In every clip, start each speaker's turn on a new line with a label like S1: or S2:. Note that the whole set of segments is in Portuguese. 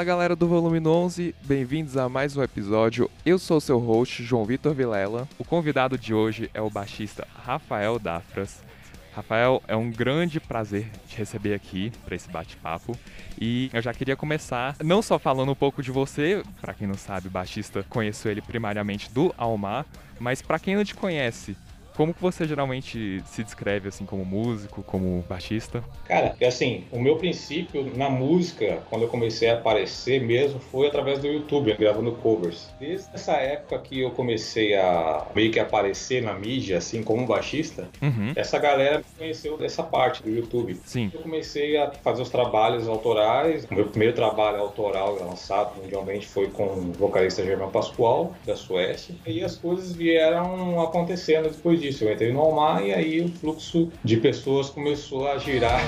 S1: Fala galera do Volume 11, bem-vindos a mais um episódio. Eu sou seu host, João Vitor Vilela. O convidado de hoje é o baixista Rafael Dafras. Rafael, é um grande prazer te receber aqui para esse bate-papo. E eu já queria começar não só falando um pouco de você, para quem não sabe, baixista, conheço ele primariamente do Almar, mas para quem não te conhece, como que você geralmente se descreve assim como músico, como baixista?
S2: Cara, é assim, o meu princípio na música, quando eu comecei a aparecer mesmo, foi através do YouTube, gravando covers. Desde essa época que eu comecei a meio que aparecer na mídia, assim, como baixista, uhum. essa galera conheceu dessa parte do YouTube.
S1: Sim.
S2: Eu comecei a fazer os trabalhos autorais. O meu primeiro trabalho autoral lançado mundialmente foi com o vocalista Germán Pascoal, da Suécia. E as coisas vieram acontecendo depois disso. Eu entrei no Almar e aí o fluxo de pessoas começou a girar.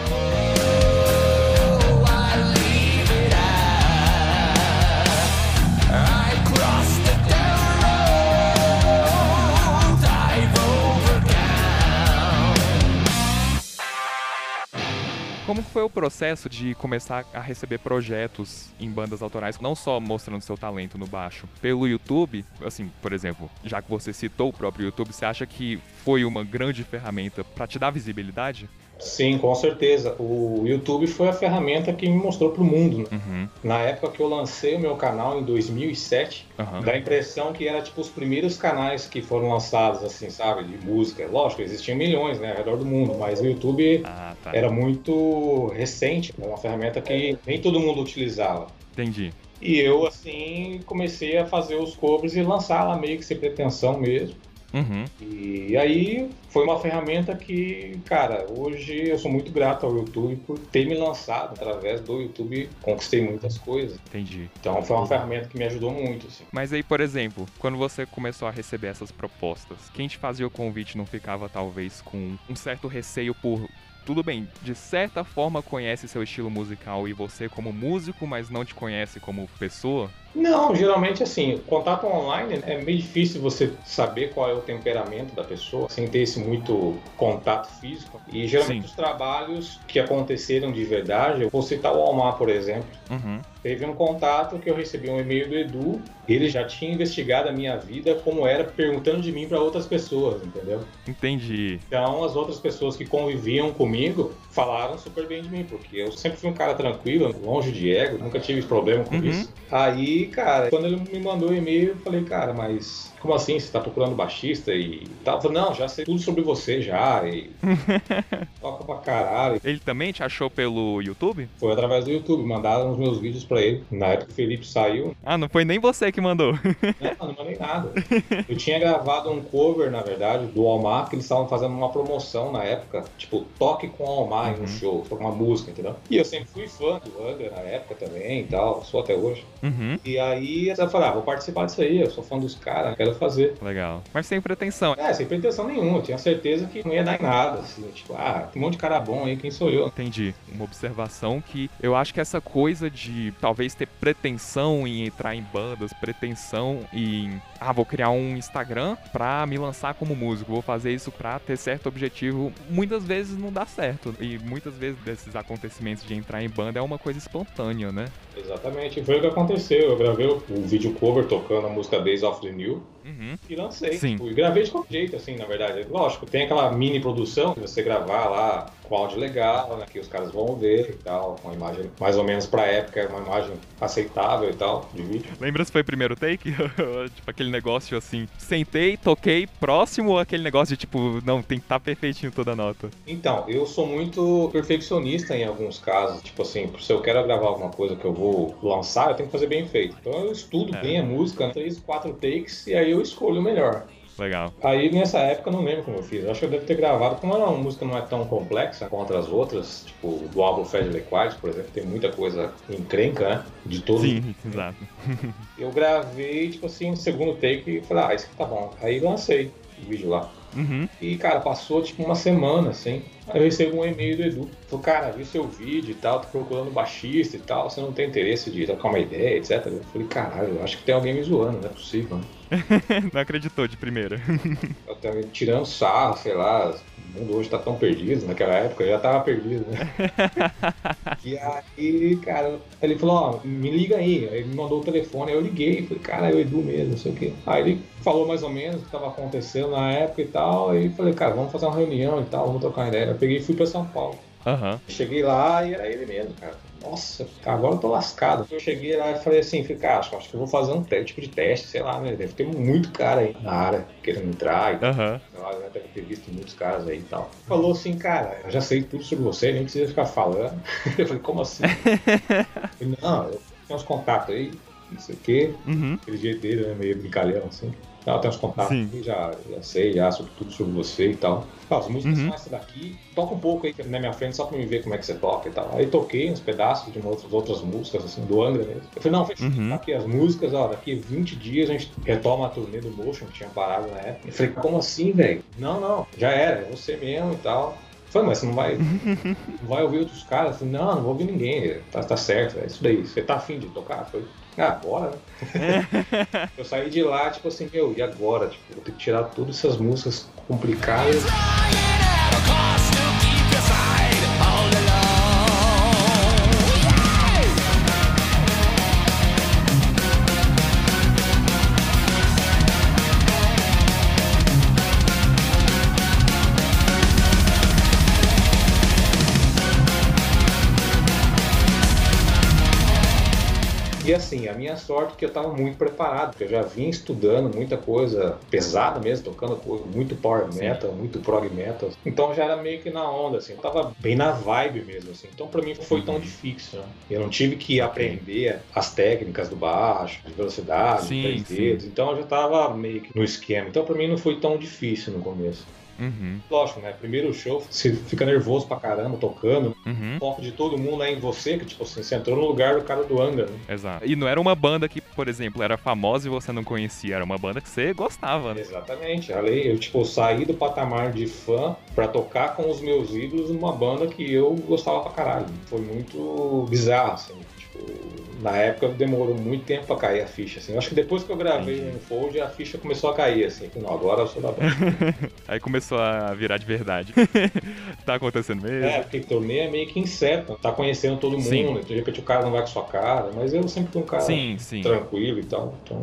S1: Foi o processo de começar a receber projetos em bandas autorais, não só mostrando seu talento no baixo, pelo YouTube? Assim, por exemplo, já que você citou o próprio YouTube, você acha que foi uma grande ferramenta para te dar visibilidade?
S2: Sim, com certeza. O YouTube foi a ferramenta que me mostrou para o mundo. Né? Uhum. Na época que eu lancei o meu canal, em 2007, uhum. dá a impressão que era tipo os primeiros canais que foram lançados, assim, sabe, de música. Lógico, existiam milhões, né, ao redor do mundo, mas o YouTube ah, tá. era muito recente, era uma ferramenta que nem todo mundo utilizava.
S1: Entendi.
S2: E eu, assim, comecei a fazer os covers e lançar lá meio que sem pretensão mesmo. Uhum. E aí foi uma ferramenta que, cara, hoje eu sou muito grato ao YouTube por ter me lançado através do YouTube, conquistei muitas coisas.
S1: Entendi.
S2: Então foi uma ferramenta que me ajudou muito. Assim.
S1: Mas aí, por exemplo, quando você começou a receber essas propostas, quem te fazia o convite não ficava talvez com um certo receio por tudo bem, de certa forma conhece seu estilo musical e você como músico, mas não te conhece como pessoa?
S2: Não, geralmente assim, contato online é meio difícil você saber qual é o temperamento da pessoa sem ter esse muito contato físico. E geralmente Sim. os trabalhos que aconteceram de verdade, eu vou citar o Almar, por exemplo. Uhum. Teve um contato que eu recebi um e-mail do Edu, ele já tinha investigado a minha vida como era, perguntando de mim para outras pessoas, entendeu?
S1: Entendi.
S2: Então as outras pessoas que conviviam comigo falaram super bem de mim, porque eu sempre fui um cara tranquilo, longe de ego, nunca tive problema com uhum. isso. Aí, cara, quando ele me mandou o e-mail, eu falei, cara, mas como assim? Você tá procurando baixista e tal? Falei, não, já sei tudo sobre você já. E toca pra caralho.
S1: Ele também te achou pelo YouTube?
S2: Foi através do YouTube. Mandaram os meus vídeos pra ele. Na época que o Felipe saiu.
S1: Ah, não foi nem você que mandou.
S2: não, não mandei nada. Eu tinha gravado um cover, na verdade, do Almar, que eles estavam fazendo uma promoção na época. Tipo, toque com o Almar uhum. em um show, uma música, entendeu? E eu sempre fui fã do Angra na época também e tal, sou até hoje. Uhum. E aí eu falei, ah, vou participar disso aí, eu sou fã dos caras, quero fazer.
S1: Legal. Mas sem pretensão.
S2: É, sem pretensão nenhuma. Eu tinha certeza que não ia dar em nada. Assim, tipo, ah, tem um monte de cara bom aí, quem sou eu?
S1: Entendi. Uma observação que eu acho que essa coisa de talvez ter pretensão em entrar em bandas, pretensão em. Ah, vou criar um Instagram pra me lançar como músico, vou fazer isso pra ter certo objetivo. Muitas vezes não dá certo. E muitas vezes desses acontecimentos de entrar em banda é uma coisa espontânea, né?
S2: Exatamente. Foi o que aconteceu. Eu gravei o vídeo cover tocando a música Days of the New. Uhum. E lancei.
S1: Sim.
S2: E gravei de qualquer jeito, assim, na verdade. Lógico, tem aquela mini produção que você gravar lá com áudio legal, né, que os caras vão ver e tal, uma imagem mais ou menos pra época, uma imagem aceitável e tal, de vídeo.
S1: Lembra se foi o primeiro take? tipo, aquele negócio assim, sentei, toquei, próximo ou aquele negócio de tipo, não, tem que estar tá perfeitinho toda a nota?
S2: Então, eu sou muito perfeccionista em alguns casos. Tipo assim, se eu quero gravar alguma coisa que eu vou lançar, eu tenho que fazer bem feito. Então eu estudo é. bem a música, três, quatro takes, e aí eu escolho o melhor.
S1: Legal.
S2: Aí nessa época eu não lembro como eu fiz. Acho que eu devo ter gravado, como a música não é tão complexa quanto as outras, tipo do álbum Fed Liquid, por exemplo, tem muita coisa encrenca, né? De todo.
S1: Sim, exato.
S2: eu gravei, tipo assim, no segundo take e falei, ah, isso aqui tá bom. Aí lancei o vídeo lá. Uhum. E, cara, passou tipo uma semana, assim. Aí eu recebi um e-mail do Edu. Falou, cara, vi seu vídeo e tal, tô procurando baixista e tal, você não tem interesse de trocar uma ideia, etc. Eu falei, caralho, eu acho que tem alguém me zoando, não é possível, né?
S1: não acreditou de primeira.
S2: Eu tava tirando sarro, sei lá, O mundo hoje tá tão perdido, naquela época já tava perdido, né? e aí, cara, ele falou, ó, me liga aí. Aí ele me mandou o telefone, aí eu liguei, falei, cara, é o Edu mesmo, não sei o quê. Aí ele falou mais ou menos o que tava acontecendo na época e tal, aí falei, cara, vamos fazer uma reunião e tal, vamos trocar uma ideia. Eu peguei e fui pra São Paulo.
S1: Uhum.
S2: Cheguei lá e era ele mesmo, cara. Nossa, agora eu tô lascado. Eu cheguei lá e falei assim, falei, cara, acho, acho que eu vou fazer um tipo de teste, sei lá, né? Deve ter muito cara aí na área querendo entrar e tal.
S1: Uhum.
S2: Eu deve ter visto muitos caras aí e tal. Falou assim, cara, eu já sei tudo sobre você, nem precisa ficar falando. Eu falei, como assim? falei, não, eu tenho uns contatos aí, não sei o quê.
S1: Uhum.
S2: Aquele jeito dele, né? Meio brincalhão, assim. Ela tem uns contatos aqui, já, já sei já sobre tudo sobre você e tal. Ah, as músicas uhum. são essa daqui, toca um pouco aí na minha frente só pra me ver como é que você toca e tal. Aí toquei uns pedaços de outras, outras músicas, assim, do Angra mesmo. Eu falei, não, fechou, uhum. tá aqui as músicas, ó, daqui 20 dias a gente retoma a turnê do Motion, que tinha parado na época. Eu falei, como assim, velho? Não, não, já era, é você mesmo e tal. Falei, mas você não vai, não vai ouvir outros caras? Falei, não, não vou ouvir ninguém, tá, tá certo, é isso daí. Você tá afim de tocar? Foi, ah, bora, né? eu saí de lá, tipo assim, meu, e agora? Tipo, vou ter que tirar todas essas músicas complicadas. E assim, a minha sorte é que eu estava muito preparado, porque eu já vinha estudando muita coisa pesada mesmo, tocando muito power metal, Sim. muito prog metal. Então já era meio que na onda, assim, eu tava bem na vibe mesmo, assim. Então para mim não foi tão uhum. difícil, né? Eu não tive que aprender as técnicas do baixo, de velocidade, sim, três dedos. Então eu já tava meio que no esquema. Então para mim não foi tão difícil no começo.
S1: Uhum.
S2: Lógico, né? Primeiro show, você fica nervoso pra caramba tocando.
S1: Uhum.
S2: O foco de todo mundo é em você, que tipo assim, você entrou no lugar do cara do Angra, né?
S1: Exato. E não era uma banda que, por exemplo, era famosa e você não conhecia, era uma banda que você gostava, né?
S2: Exatamente. Eu, tipo, saí do patamar de fã pra tocar com os meus ídolos numa banda que eu gostava pra caralho. Foi muito bizarro, assim. Na época demorou muito tempo pra cair a ficha, assim. Eu acho que depois que eu gravei o Unfold, a ficha começou a cair, assim. Não, agora eu sou da banda.
S1: Aí começou a virar de verdade. tá acontecendo mesmo?
S2: É, porque torneio é meio que inseto. Tá conhecendo todo mundo, sim. de repente o cara não vai com sua cara, mas eu sempre fui um cara
S1: sim, sim.
S2: tranquilo e tal. Então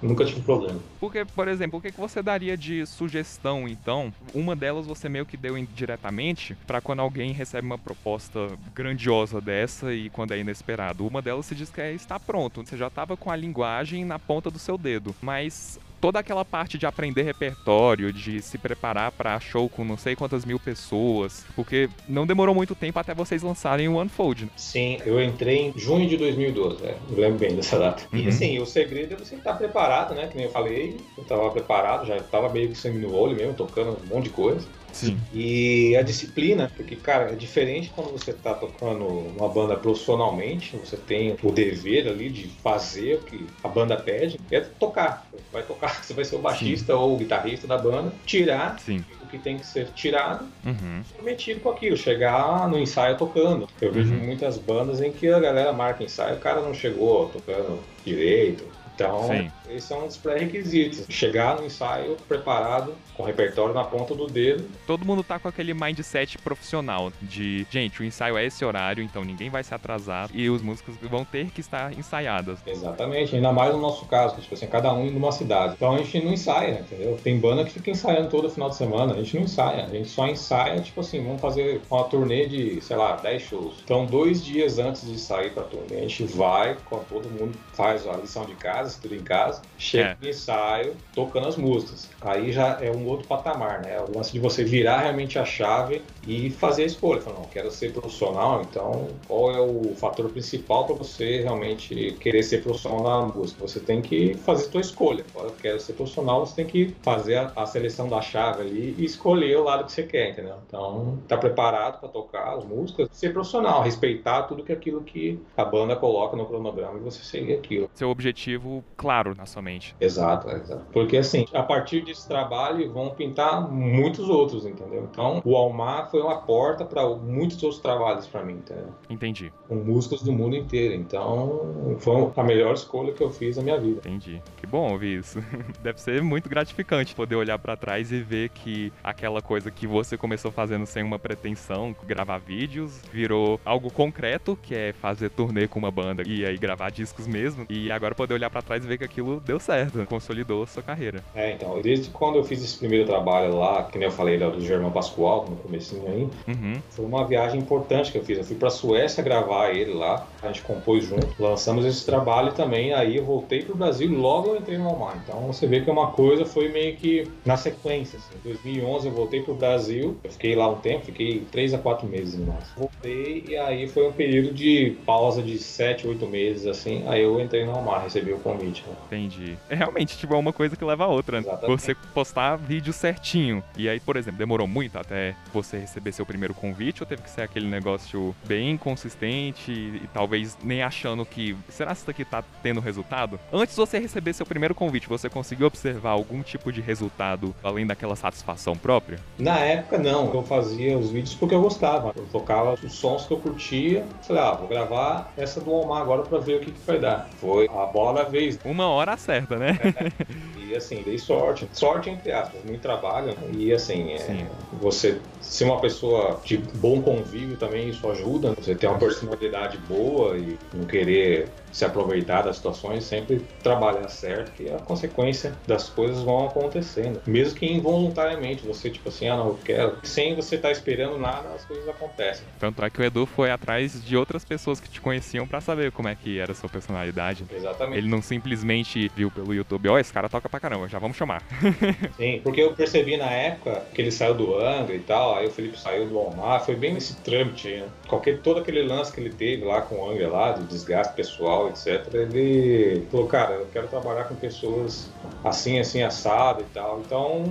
S2: Nunca tive problema.
S1: Porque, por exemplo, o que, você daria de sugestão, então? Uma delas você meio que deu indiretamente para quando alguém recebe uma proposta grandiosa dessa e quando é inesperado. Uma delas se diz que é estar pronto. Você já estava com a linguagem na ponta do seu dedo. Mas toda aquela parte de aprender repertório, de se preparar para show com não sei quantas mil pessoas, porque não demorou muito tempo até vocês lançarem o Unfold. Né?
S2: Sim, eu entrei em junho de 2012, né? eu lembro bem dessa data. Uhum. E assim, o segredo é você estar preparado, né? Que nem eu falei, eu estava preparado, já estava meio que sangue no olho mesmo, tocando um monte de coisa.
S1: Sim.
S2: E a disciplina, porque, cara, é diferente quando você está tocando uma banda profissionalmente, você tem o dever ali de fazer o que a banda pede, é tocar. Você vai tocar, você vai ser o baixista Sim. ou o guitarrista da banda, tirar
S1: Sim.
S2: o que tem que ser tirado,
S1: uhum.
S2: metido com aquilo, chegar no ensaio tocando. Eu vejo uhum. muitas bandas em que a galera marca ensaio, o cara não chegou tocando direito, então, Sim. esses são os pré-requisitos. Chegar no ensaio preparado, com o repertório na ponta do dedo.
S1: Todo mundo tá com aquele mindset profissional de, gente, o ensaio é esse horário, então ninguém vai se atrasar e os músicos vão ter que estar ensaiadas.
S2: Exatamente, ainda mais no nosso caso, tipo assim, cada um em uma cidade. Então a gente não ensaia, entendeu? Tem banda que fica ensaiando todo final de semana, a gente não ensaia, a gente só ensaia, tipo assim, vamos fazer uma turnê de, sei lá, 10 shows. Então, dois dias antes de sair pra turnê, a gente vai, com todo mundo faz a lição de casa casa, tudo em casa, chega é. no ensaio, tocando as músicas. Aí já é um outro patamar, né? O lance de você virar realmente a chave e fazer a escolha. Falar, não, quero ser profissional, então qual é o fator principal para você realmente querer ser profissional na música? Você tem que fazer a sua escolha. Agora, quero ser profissional, você tem que fazer a, a, seleção da chave ali e escolher o lado que você quer, entendeu? Então, tá preparado para tocar as músicas, ser profissional, respeitar tudo que aquilo que a banda coloca no cronograma e você seguir aquilo.
S1: Seu objetivo claro na sua mente.
S2: Exato, exato. Porque assim, a partir desse trabalho vão pintar muitos outros, entendeu? Então, o Almar foi uma porta para muitos outros trabalhos para mim, entendeu?
S1: Entendi.
S2: Com músicos do mundo inteiro. Então, foi a melhor escolha que eu fiz na minha vida.
S1: Entendi. Que bom ouvir isso. Deve ser muito gratificante poder olhar para trás e ver que aquela coisa que você começou fazendo sem uma pretensão, gravar vídeos, virou algo concreto, que é fazer turnê com uma banda e aí gravar discos mesmo. E agora poder olhar para trás e ver que aquilo deu certo, consolidou a sua carreira.
S2: É, então, desde quando eu fiz esse primeiro trabalho lá, que nem eu falei do Germão Pascoal, no comecinho aí,
S1: uhum.
S2: foi uma viagem importante que eu fiz. Eu fui pra Suécia gravar ele lá, a gente compôs junto, lançamos esse trabalho também, aí eu voltei pro Brasil e logo eu entrei no Almar. Então você vê que uma coisa foi meio que na sequência. Assim. Em 2011 eu voltei pro Brasil, eu fiquei lá um tempo, fiquei 3 a 4 meses no máximo. Voltei e aí foi um período de pausa de 7, 8 meses, assim, aí eu entrei no Almar, recebi o convite. Né?
S1: Entendi. É realmente, tipo, é uma coisa que leva a outra. Né? Você postar vídeo certinho. E aí, por exemplo, demorou muito até você receber seu primeiro convite ou teve que ser aquele negócio bem consistente e, e talvez nem achando que será que isso daqui tá tendo resultado? Antes de você receber seu primeiro convite, você conseguiu observar algum tipo de resultado além daquela satisfação própria?
S2: Na época, não. Eu fazia os vídeos porque eu gostava. Eu tocava os sons que eu curtia. Falei, ah, vou gravar essa do Omar agora pra ver o que, que vai dar. Foi a bola da vez.
S1: Uma hora certa, né?
S2: É. E assim, dei sorte. Sorte entre aspas, muito trabalho. E assim, é, você ser uma pessoa de bom convívio também, isso ajuda. Você ter uma personalidade boa e não querer se aproveitar das situações, sempre trabalhar certo, que a consequência das coisas vão acontecendo. Mesmo que involuntariamente, você tipo assim, ah não, eu quero. Sem você estar tá esperando nada, as coisas acontecem.
S1: Tanto é que o Edu foi atrás de outras pessoas que te conheciam para saber como é que era a sua personalidade.
S2: Exatamente.
S1: Ele não simplesmente viu pelo YouTube, ó, oh, esse cara toca pra caramba, já vamos chamar.
S2: Sim, porque eu percebi na época que ele saiu do Angra e tal, aí o Felipe saiu do Almar, foi bem nesse trâmite, né? Qualquer, todo aquele lance que ele teve lá com o Angra lá, do desgaste pessoal etc., ele falou, cara, eu quero trabalhar com pessoas assim, assim, assado e tal. Então,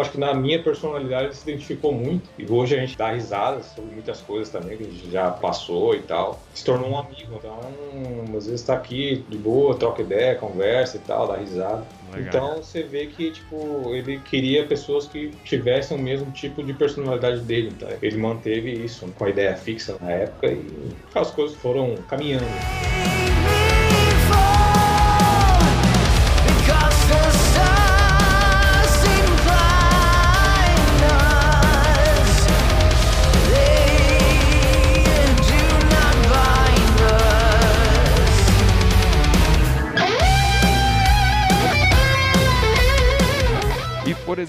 S2: acho que na minha personalidade ele se identificou muito. E hoje a gente dá risadas sobre muitas coisas também que a gente já passou e tal. Se tornou um amigo. Então, às vezes tá aqui de boa, troca ideia, conversa e tal, dá risada. Legal. Então você vê que tipo ele queria pessoas que tivessem o mesmo tipo de personalidade dele. Tá? Ele manteve isso com a ideia fixa na época e as coisas foram caminhando.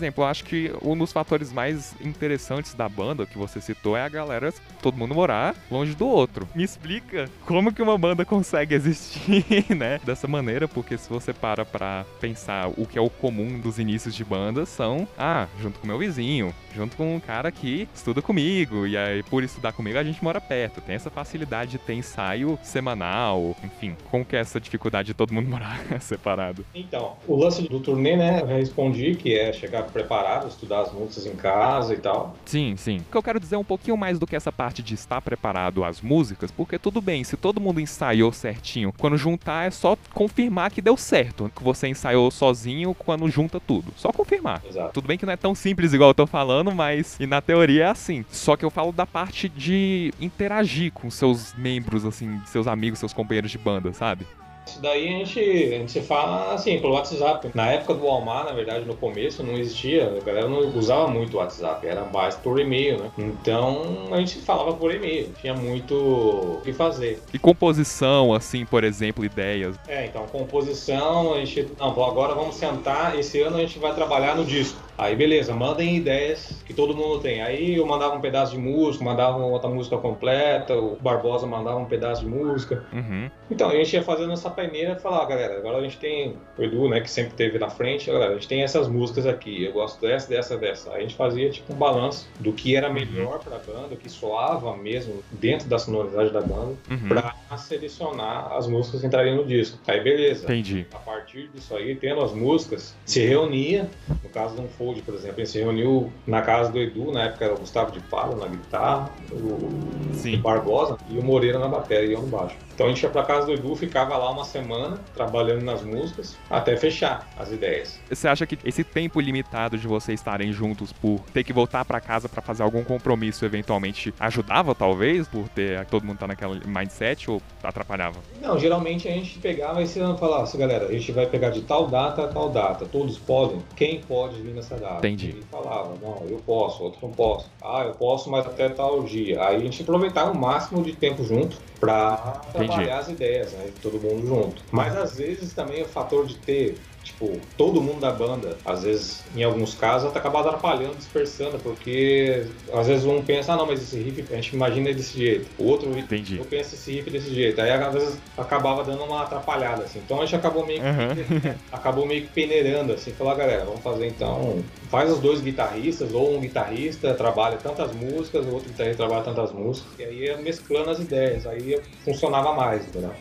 S1: Exemplo, eu acho que um dos fatores mais interessantes da banda que você citou é a galera, todo mundo morar longe do outro. Me explica como que uma banda consegue existir, né? Dessa maneira, porque se você para pra pensar o que é o comum dos inícios de bandas, são, ah, junto com meu vizinho, junto com um cara que estuda comigo, e aí por estudar comigo a gente mora perto. Tem essa facilidade de ter ensaio semanal, enfim. Como que é essa dificuldade de todo mundo morar separado?
S2: Então, o lance do turnê, né, eu respondi que é chegar preparado, estudar as músicas em casa e tal.
S1: Sim, sim. O que eu quero dizer é um pouquinho mais do que essa parte de estar preparado às músicas, porque tudo bem, se todo mundo ensaiou certinho, quando juntar é só confirmar que deu certo, que você ensaiou sozinho quando junta tudo. Só confirmar.
S2: Exato.
S1: Tudo bem que não é tão simples igual eu tô falando, mas e na teoria é assim. Só que eu falo da parte de interagir com seus membros, assim, seus amigos, seus companheiros de banda, sabe?
S2: Isso daí a gente, a gente se fala assim, pelo WhatsApp. Na época do Walmart, na verdade, no começo não existia, a galera não usava muito o WhatsApp, era mais por e-mail, né? Então a gente falava por e-mail, tinha muito o que fazer.
S1: E composição, assim, por exemplo, ideias?
S2: É, então, composição, a gente. Não, agora vamos sentar, esse ano a gente vai trabalhar no disco. Aí beleza, mandem ideias que todo mundo tem. Aí eu mandava um pedaço de música, mandava outra música completa, o Barbosa mandava um pedaço de música.
S1: Uhum.
S2: Então a gente ia fazendo essa paineira e falar, ah, galera, agora a gente tem o Edu, né, que sempre teve na frente, galera, a gente tem essas músicas aqui, eu gosto dessa, dessa, dessa. Aí a gente fazia tipo um balanço do que era melhor pra banda, o que soava mesmo dentro da sonoridade da banda,
S1: uhum.
S2: pra a selecionar as músicas que entrariam no disco. Aí beleza.
S1: Entendi.
S2: A partir disso aí, tendo as músicas, se reunia, no caso do Unfold, por exemplo, gente se reuniu na casa do Edu, na época era o Gustavo de Palo na guitarra, o Sim. Barbosa e o Moreira na bateria e eu no baixo. Então a gente ia pra casa do Edu, ficava lá uma semana trabalhando nas músicas até fechar as ideias.
S1: Você acha que esse tempo limitado de vocês estarem juntos por ter que voltar para casa para fazer algum compromisso eventualmente ajudava talvez por ter todo mundo tá naquele mindset ou atrapalhava?
S2: Não, geralmente a gente pegava e se não falasse, galera, a gente vai pegar de tal data a tal data, todos podem, quem pode vir nessa data?
S1: Entendi.
S2: E falava, não, eu posso, outro não posso. Ah, eu posso, mas até tal dia. Aí a gente aproveitava o máximo de tempo junto para trabalhar as ideias, né? Todo mundo junto. Mas às vezes também o fator de ter tipo, todo mundo da banda, às vezes, em alguns casos, acaba atrapalhando, dispersando, porque às vezes um pensa, ah, não, mas esse riff a gente imagina desse jeito, o outro
S1: Entendi.
S2: eu penso esse riff desse jeito, aí às vezes acabava dando uma atrapalhada, assim, então a gente acabou meio que, uhum. acabou meio que peneirando, assim, falou, ah, galera, vamos fazer então, faz os dois guitarristas, ou um guitarrista trabalha tantas músicas, o outro guitarrista trabalha tantas músicas, e aí ia mesclando as ideias, aí funcionava mais, entendeu?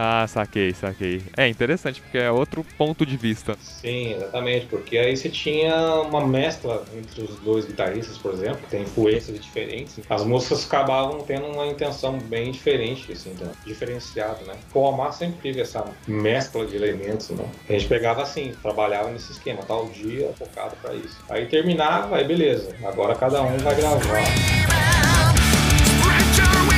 S1: Ah, saquei, saquei. É interessante, porque é outro ponto de vista.
S2: Sim, exatamente, porque aí você tinha uma mescla entre os dois guitarristas, por exemplo, que tem influências diferentes. As músicas acabavam tendo uma intenção bem diferente, assim, então, diferenciado, né? O Omar sempre teve essa mescla de elementos, né? A gente pegava assim, trabalhava nesse esquema, tal dia focado para isso. Aí terminava, aí beleza, agora cada um vai gravar.
S1: E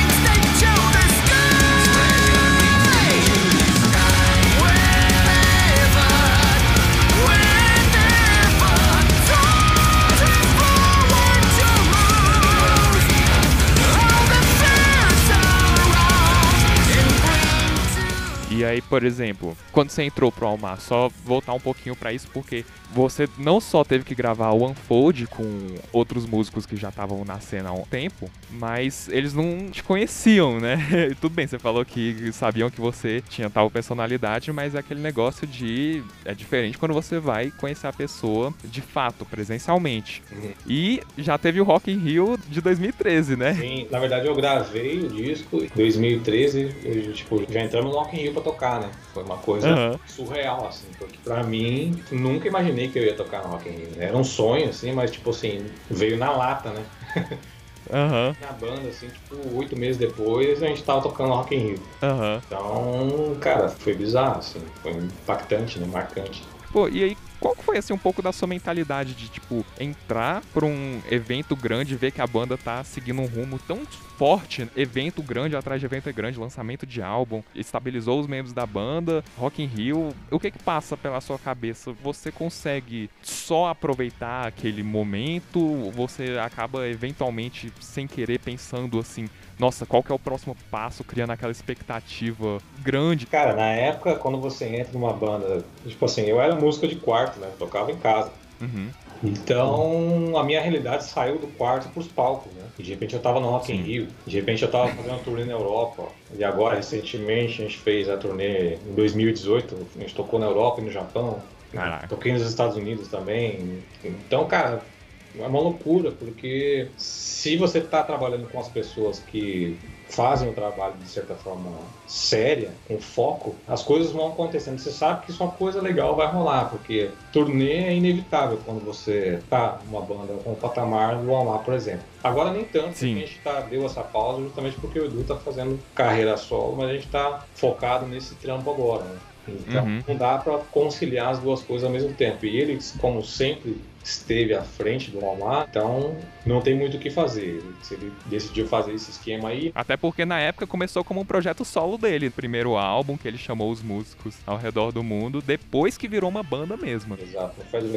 S1: aí, por exemplo, quando você entrou pro Almar, só voltar um pouquinho para isso, porque você não só teve que gravar o Unfold com outros músicos que já estavam na cena há um tempo, mas eles não te conheciam, né? Tudo bem, você falou que sabiam que você tinha tal personalidade, mas é aquele negócio de. É diferente quando você vai conhecer a pessoa de fato, presencialmente. Uhum. E já teve o Rock in Rio de 2013, né?
S2: Sim, na verdade eu gravei o disco em 2013, eu, tipo, já entramos no Rock in Rio pra tocar, né? Foi uma coisa uhum. surreal, assim, porque pra mim, nunca imaginei que eu ia tocar no Rock in Rio. Né? Era um sonho, assim, mas, tipo assim, veio na lata, né?
S1: Uhum.
S2: Na banda, assim, tipo, oito meses depois, a gente tava tocando Rock in Rio.
S1: Uhum.
S2: Então, cara, foi bizarro, assim, foi impactante, né? Marcante.
S1: Pô, e aí, qual foi assim um pouco da sua mentalidade de tipo entrar para um evento grande, ver que a banda tá seguindo um rumo tão forte, evento grande atrás de evento grande, lançamento de álbum, estabilizou os membros da banda, Rock in Rio. O que que passa pela sua cabeça? Você consegue só aproveitar aquele momento? Você acaba eventualmente sem querer pensando assim, nossa, qual que é o próximo passo, criando aquela expectativa grande?
S2: Cara, na época, quando você entra numa banda, tipo assim, eu era música de quarto, né? Tocava em casa.
S1: Uhum.
S2: Então, a minha realidade saiu do quarto pros palcos, né? E de repente eu tava no Rock in Rio, de repente eu tava fazendo uma turnê na Europa. E agora, recentemente, a gente fez a turnê em 2018, a gente tocou na Europa e no Japão.
S1: Caraca.
S2: Toquei nos Estados Unidos também. Então, cara, é uma loucura, porque se você está trabalhando com as pessoas que fazem o trabalho de certa forma séria, com foco, as coisas vão acontecendo. Você sabe que só coisa legal vai rolar, porque turnê é inevitável quando você tá numa banda com o patamar do Almar, por exemplo. Agora nem tanto, Sim. a gente tá, deu essa pausa justamente porque o Edu tá fazendo carreira solo, mas a gente tá focado nesse trampo agora, né? Então uhum. não dá para conciliar as duas coisas ao mesmo tempo. E ele, como sempre esteve à frente do Walmart, então não tem muito o que fazer. Ele decidiu fazer esse esquema aí.
S1: Até porque na época começou como um projeto solo dele, primeiro álbum que ele chamou os músicos ao redor do mundo, depois que virou uma banda mesmo.
S2: Exato, o Fred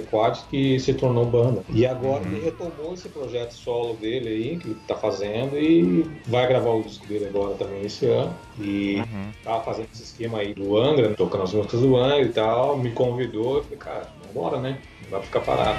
S2: que se tornou banda. E agora uhum. ele retomou esse projeto solo dele aí, que ele tá fazendo, e vai gravar o disco dele agora também esse ano. E uhum. tava fazendo esse esquema aí do Angra, tocando as músicas do Angra e tal, me convidou, e falei, cara, vambora, né? Pra ficar parado.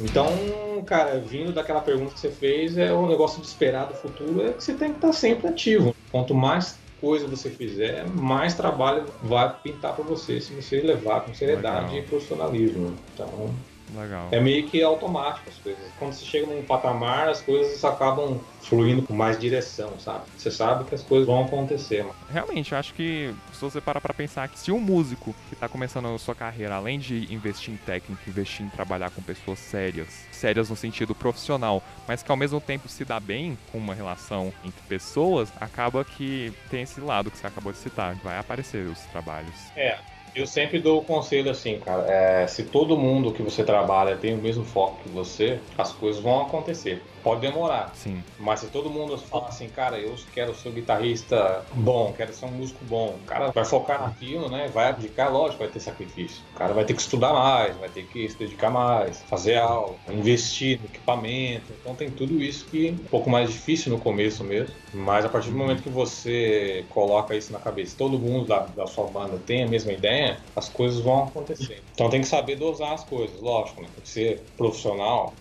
S2: Então, cara, vindo daquela pergunta que você fez, é o negócio de esperar do futuro é que você tem que estar sempre ativo. Quanto mais coisa você fizer, mais trabalho vai pintar para você se você levar com seriedade Legal. e profissionalismo. Então,
S1: Legal.
S2: É meio que automático as coisas. Quando você chega num patamar, as coisas acabam fluindo com mais direção, sabe? Você sabe que as coisas vão acontecer. Mano.
S1: Realmente, eu acho que se você parar pra pensar que se um músico que tá começando a sua carreira, além de investir em técnica, investir em trabalhar com pessoas sérias, sérias no sentido profissional, mas que ao mesmo tempo se dá bem com uma relação entre pessoas, acaba que tem esse lado que você acabou de citar, vai aparecer os trabalhos.
S2: É, eu sempre dou o conselho assim, cara. É, se todo mundo que você trabalha tem o mesmo foco que você, as coisas vão acontecer. Pode demorar.
S1: Sim.
S2: Mas se todo mundo fala assim, cara, eu quero ser um guitarrista bom, quero ser um músico bom, o cara vai focar naquilo, né? Vai abdicar, lógico, vai ter sacrifício. O cara vai ter que estudar mais, vai ter que se dedicar mais, fazer aula, investir no equipamento. Então tem tudo isso que é um pouco mais difícil no começo mesmo. Mas a partir do momento que você coloca isso na cabeça, todo mundo da, da sua banda tem a mesma ideia, as coisas vão acontecer. Então tem que saber dosar as coisas, lógico, né? Tem que ser profissional,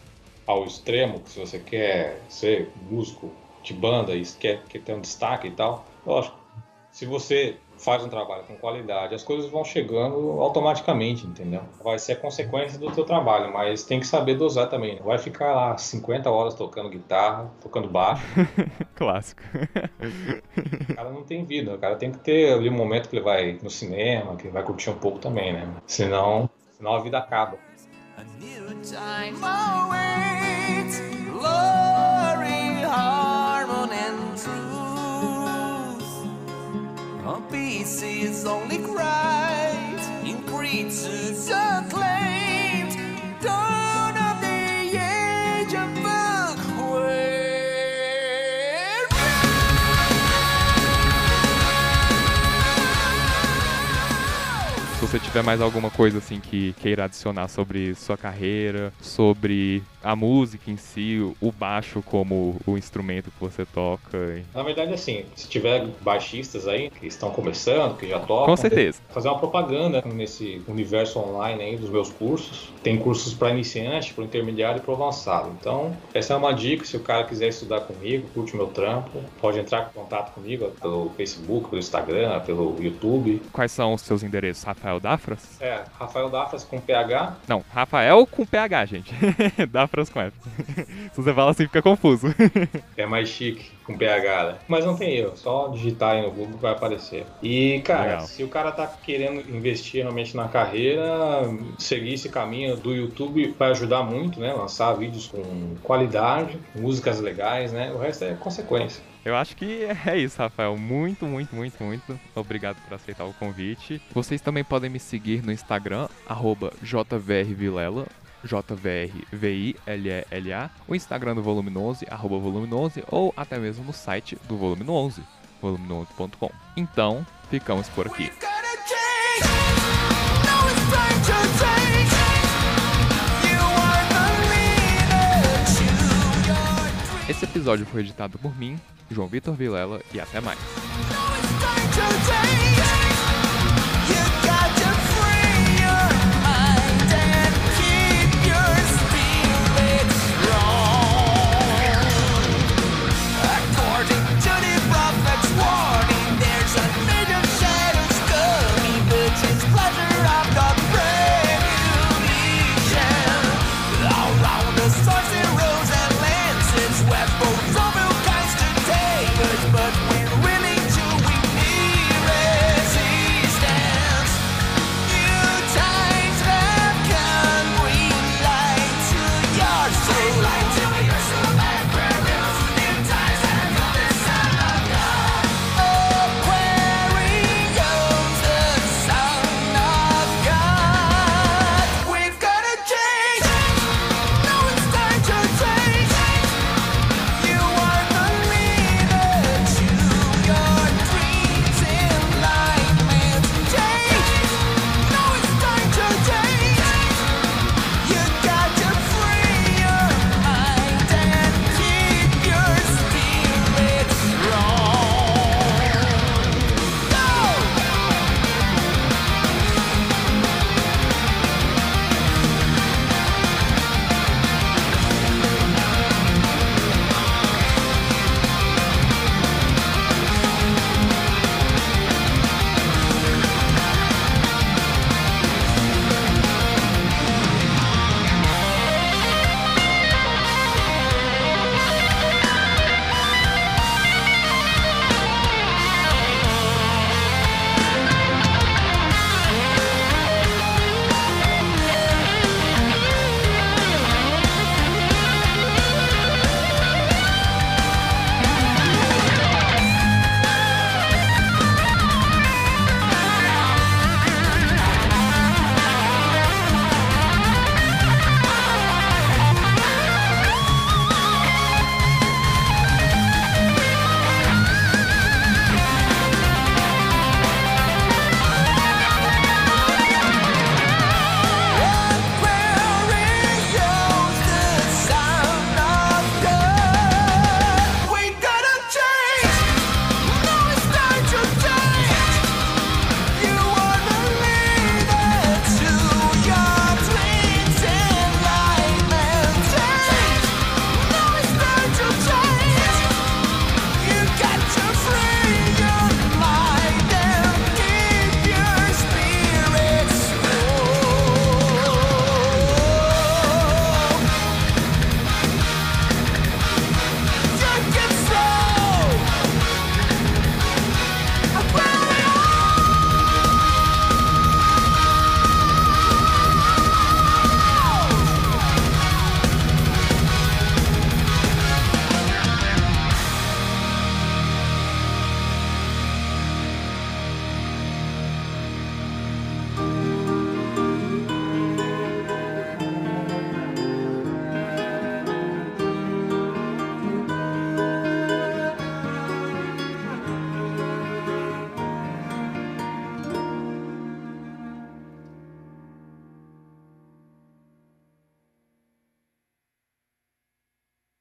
S2: ao extremo, que se você quer ser músico de banda e quer, quer ter um destaque e tal, lógico, se você faz um trabalho com qualidade, as coisas vão chegando automaticamente, entendeu? Vai ser a consequência do teu trabalho, mas tem que saber dosar também. Não vai ficar lá 50 horas tocando guitarra, tocando baixo.
S1: Clássico.
S2: o cara não tem vida, o cara tem que ter ali um momento que ele vai no cinema, que ele vai curtir um pouco também, né? Senão, senão a vida acaba. A It's his only right in creed to acclaimed. Don't
S1: você tiver mais alguma coisa assim que queira adicionar sobre sua carreira, sobre a música em si, o baixo como o instrumento que você toca.
S2: Na verdade, assim, se tiver baixistas aí que estão começando, que já tocam,
S1: com certeza,
S2: fazer uma propaganda nesse universo online aí dos meus cursos. Tem cursos para iniciante, para intermediário e para avançado. Então, essa é uma dica. Se o cara quiser estudar comigo, curte o meu trampo, pode entrar em contato comigo pelo Facebook, pelo Instagram, pelo YouTube.
S1: Quais são os seus endereços? Rafael Dafras?
S2: É, Rafael Dafras com PH.
S1: Não, Rafael com PH, gente. Dafras com Se você fala assim, fica confuso.
S2: é mais chique com PH, né? Mas não tem erro, só digitar aí no Google vai aparecer. E, cara, Legal. se o cara tá querendo investir realmente na carreira, seguir esse caminho do YouTube vai ajudar muito, né? Lançar vídeos com qualidade, músicas legais, né? O resto é consequência.
S1: Eu acho que é isso, Rafael. Muito, muito, muito, muito obrigado por aceitar o convite. Vocês também podem me seguir no Instagram, jvrvilela. JVRVILELA, o Instagram do Volume 11, arroba Volume 11, ou até mesmo no site do Volume 11, volume11.com. Então, ficamos por aqui. Esse episódio foi editado por mim, João Vitor Vilela, e até mais.